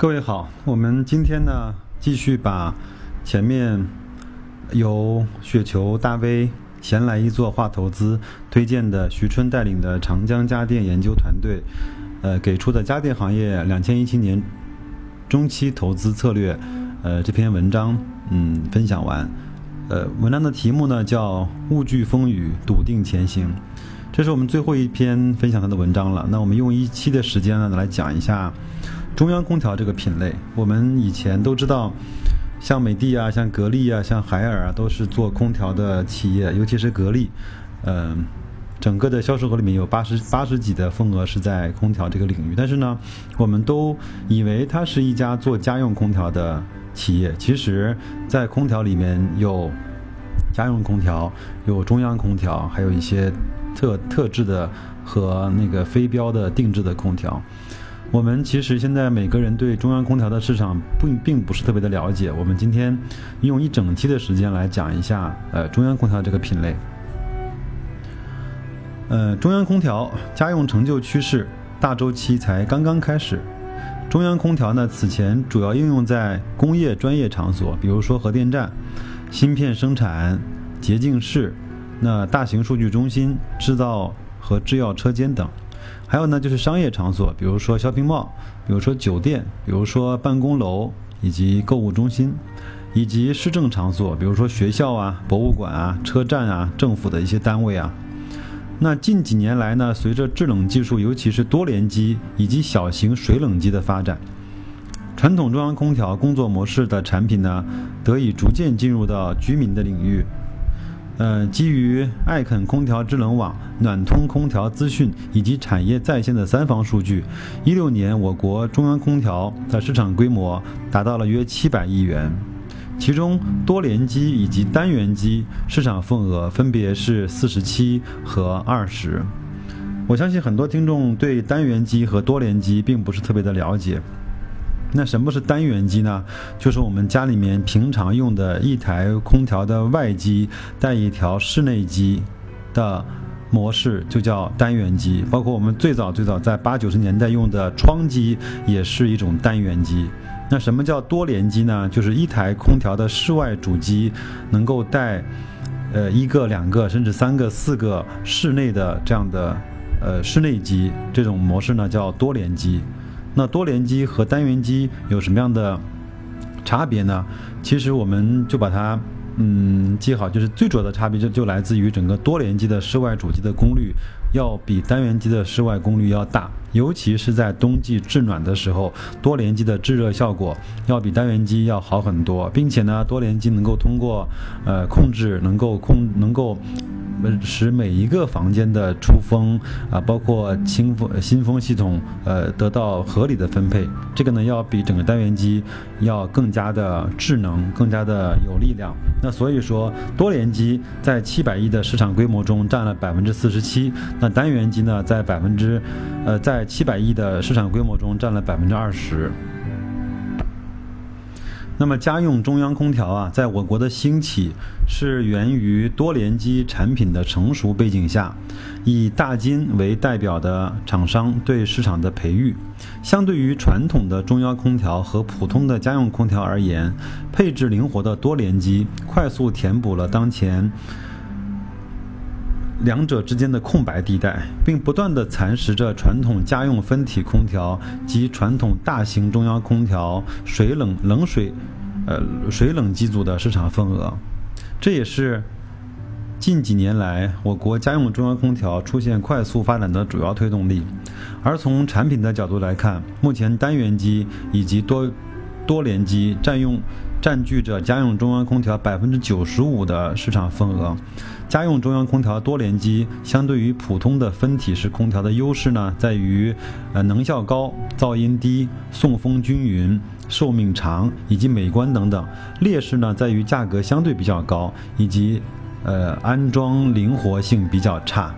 各位好，我们今天呢继续把前面由雪球大 V 闲来一做话投资推荐的徐春带领的长江家电研究团队，呃给出的家电行业两千一七年中期投资策略，呃这篇文章嗯分享完，呃文章的题目呢叫勿惧风雨，笃定前行，这是我们最后一篇分享他的文章了。那我们用一期的时间呢来讲一下。中央空调这个品类，我们以前都知道，像美的啊、像格力啊、像海尔啊，都是做空调的企业，尤其是格力，嗯，整个的销售额里面有八十八十几的份额是在空调这个领域。但是呢，我们都以为它是一家做家用空调的企业，其实，在空调里面有家用空调、有中央空调，还有一些特特制的和那个非标的定制的空调。我们其实现在每个人对中央空调的市场并并不是特别的了解。我们今天用一整期的时间来讲一下，呃，中央空调这个品类。呃，中央空调家用成就趋势大周期才刚刚开始。中央空调呢，此前主要应用在工业专业场所，比如说核电站、芯片生产、洁净室、那大型数据中心、制造和制药车间等。还有呢，就是商业场所，比如说 shopping mall，比如说酒店，比如说办公楼以及购物中心，以及市政场所，比如说学校啊、博物馆啊、车站啊、政府的一些单位啊。那近几年来呢，随着制冷技术，尤其是多联机以及小型水冷机的发展，传统中央空调工作模式的产品呢，得以逐渐进入到居民的领域。呃，基于艾肯空调制冷网、暖通空调资讯以及产业在线的三方数据，一六年我国中央空调的市场规模达到了约七百亿元，其中多联机以及单元机市场份额分别是四十七和二十。我相信很多听众对单元机和多联机并不是特别的了解。那什么是单元机呢？就是我们家里面平常用的一台空调的外机带一条室内机的模式，就叫单元机。包括我们最早最早在八九十年代用的窗机，也是一种单元机。那什么叫多联机呢？就是一台空调的室外主机能够带，呃，一个、两个，甚至三个、四个室内的这样的呃室内机，这种模式呢叫多联机。那多联机和单元机有什么样的差别呢？其实我们就把它嗯记好，就是最主要的差别就就来自于整个多联机的室外主机的功率要比单元机的室外功率要大，尤其是在冬季制暖的时候，多联机的制热效果要比单元机要好很多，并且呢，多联机能够通过呃控制，能够控能够。使每一个房间的出风啊，包括清风、新风系统，呃，得到合理的分配。这个呢，要比整个单元机要更加的智能，更加的有力量。那所以说，多联机在七百亿的市场规模中占了百分之四十七，那单元机呢，在百分之，呃，在七百亿的市场规模中占了百分之二十。那么家用中央空调啊，在我国的兴起是源于多联机产品的成熟背景下，以大金为代表的厂商对市场的培育。相对于传统的中央空调和普通的家用空调而言，配置灵活的多联机快速填补了当前两者之间的空白地带，并不断地蚕食着传统家用分体空调及传统大型中央空调水冷冷水。呃，水冷机组的市场份额，这也是近几年来我国家用中央空调出现快速发展的主要推动力。而从产品的角度来看，目前单元机以及多多联机占用占据着家用中央空调百分之九十五的市场份额。家用中央空调多联机相对于普通的分体式空调的优势呢，在于呃能效高、噪音低、送风均匀。寿命长以及美观等等，劣势呢在于价格相对比较高，以及呃安装灵活性比较差。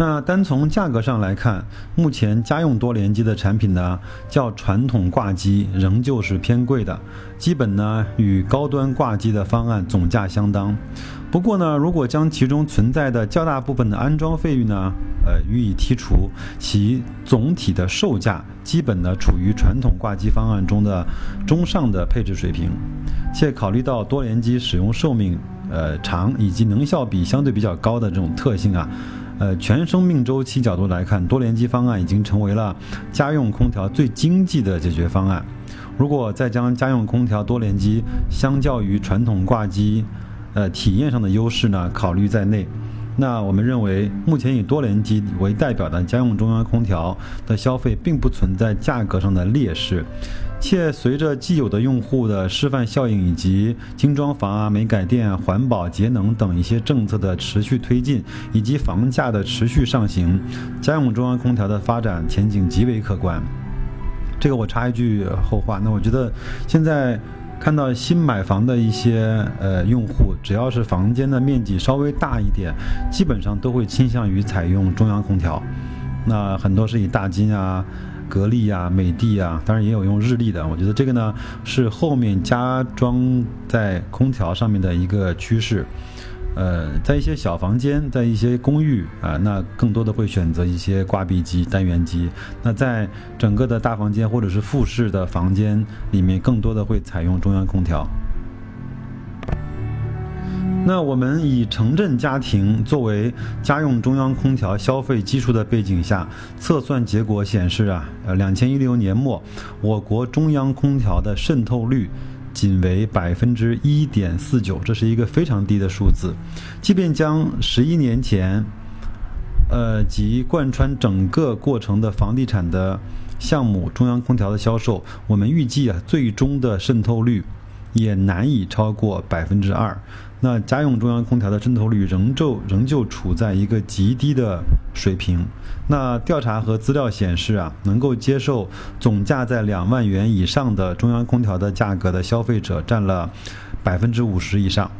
那单从价格上来看，目前家用多联机的产品呢，较传统挂机仍旧是偏贵的，基本呢与高端挂机的方案总价相当。不过呢，如果将其中存在的较大部分的安装费用呢，呃予以剔除，其总体的售价基本呢处于传统挂机方案中的中上的配置水平。且考虑到多联机使用寿命呃长以及能效比相对比较高的这种特性啊。呃，全生命周期角度来看，多联机方案已经成为了家用空调最经济的解决方案。如果再将家用空调多联机相较于传统挂机，呃，体验上的优势呢考虑在内，那我们认为，目前以多联机为代表的家用中央空调的消费并不存在价格上的劣势。且随着既有的用户的示范效应以及精装房啊、煤改电、环保节能等一些政策的持续推进，以及房价的持续上行，家用中央空调的发展前景极为可观。这个我插一句后话，那我觉得现在看到新买房的一些呃用户，只要是房间的面积稍微大一点，基本上都会倾向于采用中央空调。那很多是以大金啊。格力啊、美的啊，当然也有用日立的。我觉得这个呢是后面加装在空调上面的一个趋势。呃，在一些小房间，在一些公寓啊，那更多的会选择一些挂壁机、单元机。那在整个的大房间或者是复式的房间里面，更多的会采用中央空调。那我们以城镇家庭作为家用中央空调消费基数的背景下，测算结果显示啊，呃，两千一六年末，我国中央空调的渗透率仅为百分之一点四九，这是一个非常低的数字。即便将十一年前，呃，及贯穿整个过程的房地产的项目中央空调的销售，我们预计啊，最终的渗透率也难以超过百分之二。那家用中央空调的渗透率仍旧仍旧处在一个极低的水平。那调查和资料显示啊，能够接受总价在两万元以上的中央空调的价格的消费者占了百分之五十以上。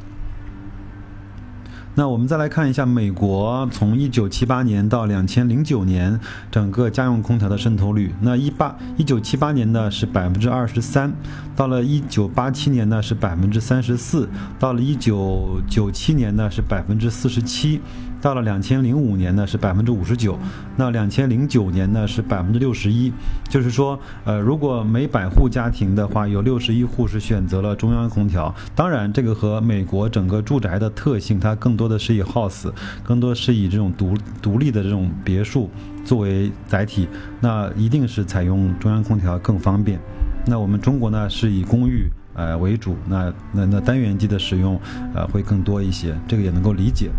那我们再来看一下美国从一九七八年到两千零九年整个家用空调的渗透率。那一八一九七八年呢是百分之二十三，到了一九八七年呢是百分之三十四，到了一九九七年呢是百分之四十七。到了两千零五年呢是百分之五十九，那两千零九年呢是百分之六十一，就是说，呃，如果每百户家庭的话，有六十一户是选择了中央空调。当然，这个和美国整个住宅的特性，它更多的是以 house，更多是以这种独独立的这种别墅作为载体，那一定是采用中央空调更方便。那我们中国呢是以公寓呃为主，那那那单元机的使用呃会更多一些，这个也能够理解。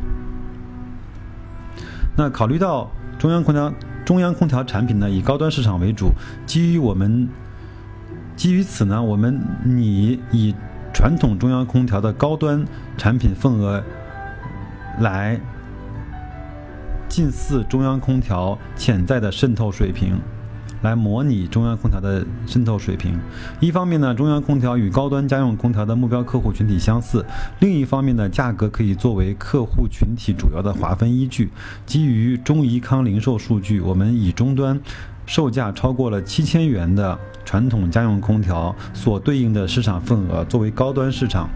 那考虑到中央空调中央空调产品呢以高端市场为主，基于我们基于此呢，我们拟以传统中央空调的高端产品份额来近似中央空调潜在的渗透水平。来模拟中央空调的渗透水平。一方面呢，中央空调与高端家用空调的目标客户群体相似；另一方面呢，价格可以作为客户群体主要的划分依据。基于中怡康零售数据，我们以终端售价超过了七千元的传统家用空调所对应的市场份额作为高端市场。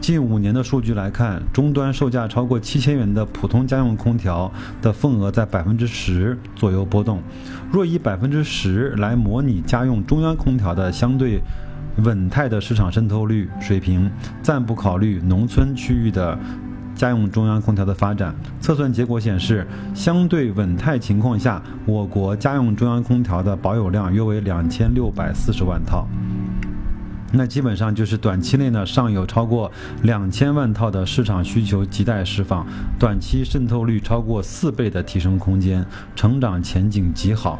近五年的数据来看，终端售价超过七千元的普通家用空调的份额在百分之十左右波动。若以百分之十来模拟家用中央空调的相对稳态的市场渗透率水平，暂不考虑农村区域的家用中央空调的发展，测算结果显示，相对稳态情况下，我国家用中央空调的保有量约为两千六百四十万套。那基本上就是短期内呢，尚有超过两千万套的市场需求亟待释放，短期渗透率超过四倍的提升空间，成长前景极好。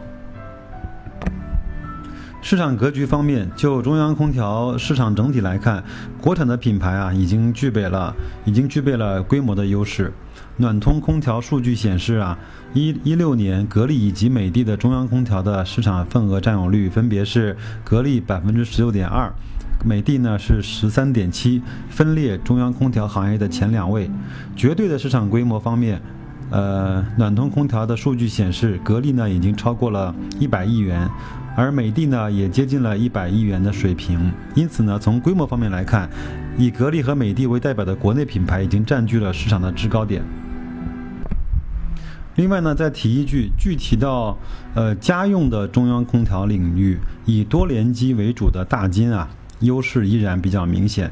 市场格局方面，就中央空调市场整体来看，国产的品牌啊，已经具备了已经具备了规模的优势。暖通空调数据显示啊，一一六年格力以及美的的中央空调的市场份额占有率分别是格力百分之十六点二。美的呢是十三点七，分列中央空调行业的前两位。绝对的市场规模方面，呃，暖通空调的数据显示，格力呢已经超过了一百亿元，而美的呢也接近了一百亿元的水平。因此呢，从规模方面来看，以格力和美的为代表的国内品牌已经占据了市场的制高点。另外呢，再提一句，具体到呃家用的中央空调领域，以多联机为主的大金啊，优势依然比较明显。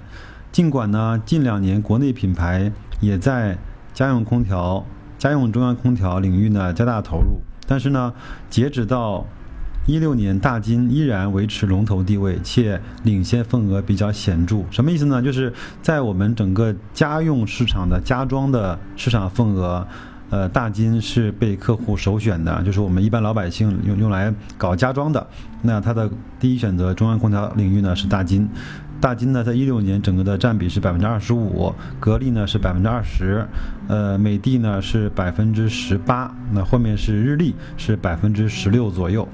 尽管呢，近两年国内品牌也在家用空调、家用中央空调领域呢加大投入，但是呢，截止到一六年，大金依然维持龙头地位，且领先份额比较显著。什么意思呢？就是在我们整个家用市场的家装的市场份额。呃，大金是被客户首选的，就是我们一般老百姓用用来搞家装的。那它的第一选择中央空调领域呢是大金，大金呢在一六年整个的占比是百分之二十五，格力呢是百分之二十，呃，美的呢是百分之十八，那后面是日立是百分之十六左右。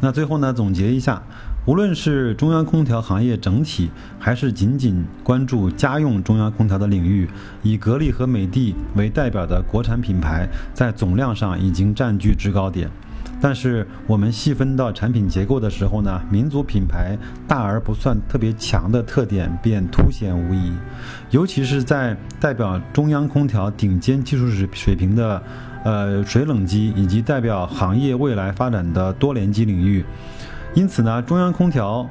那最后呢总结一下。无论是中央空调行业整体，还是仅仅关注家用中央空调的领域，以格力和美的为代表的国产品牌，在总量上已经占据制高点。但是我们细分到产品结构的时候呢，民族品牌大而不算特别强的特点便凸显无疑。尤其是在代表中央空调顶尖技术水水平的，呃水冷机，以及代表行业未来发展的多联机领域。因此呢，中央空调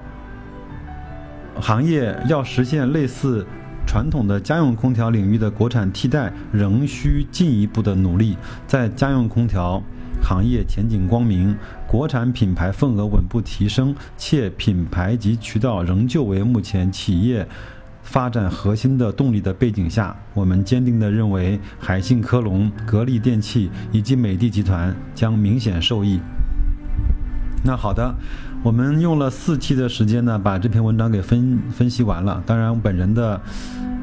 行业要实现类似传统的家用空调领域的国产替代，仍需进一步的努力。在家用空调行业前景光明、国产品牌份额稳步提升，且品牌及渠道仍旧为目前企业发展核心的动力的背景下，我们坚定地认为，海信科龙、格力电器以及美的集团将明显受益。那好的。我们用了四期的时间呢，把这篇文章给分分析完了。当然，本人的，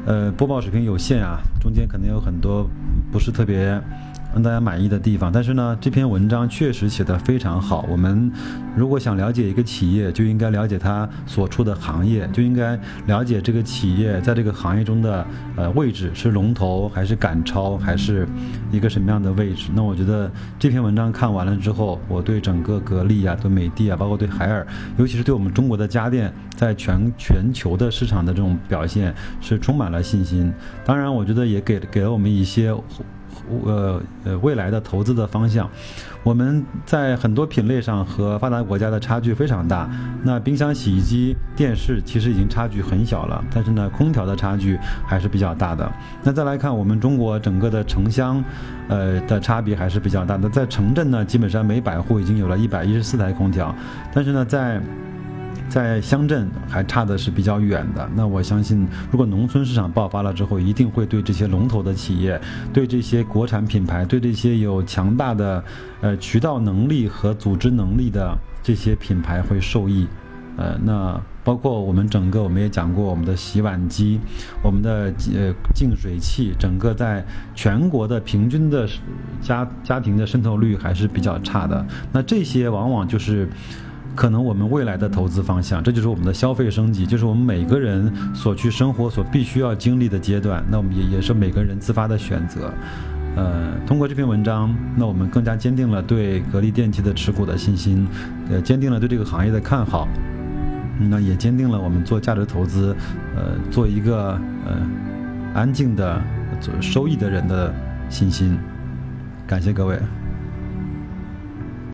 呃，播报水平有限啊，中间可能有很多不是特别。让大家满意的地方，但是呢，这篇文章确实写得非常好。我们如果想了解一个企业，就应该了解它所处的行业，就应该了解这个企业在这个行业中的呃位置是龙头还是赶超，还是一个什么样的位置。那我觉得这篇文章看完了之后，我对整个格力啊、对美的啊，包括对海尔，尤其是对我们中国的家电在全全球的市场的这种表现是充满了信心。当然，我觉得也给给了我们一些。呃呃，未来的投资的方向，我们在很多品类上和发达国家的差距非常大。那冰箱、洗衣机、电视其实已经差距很小了，但是呢，空调的差距还是比较大的。那再来看我们中国整个的城乡，呃的差别还是比较大的。在城镇呢，基本上每百户已经有了一百一十四台空调，但是呢，在在乡镇还差的是比较远的。那我相信，如果农村市场爆发了之后，一定会对这些龙头的企业、对这些国产品牌、对这些有强大的呃渠道能力和组织能力的这些品牌会受益。呃，那包括我们整个，我们也讲过，我们的洗碗机、我们的呃净水器，整个在全国的平均的家家庭的渗透率还是比较差的。那这些往往就是。可能我们未来的投资方向，这就是我们的消费升级，就是我们每个人所去生活所必须要经历的阶段。那我们也也是每个人自发的选择。呃，通过这篇文章，那我们更加坚定了对格力电器的持股的信心，呃，坚定了对这个行业的看好。那也坚定了我们做价值投资，呃，做一个呃安静的做收益的人的信心。感谢各位。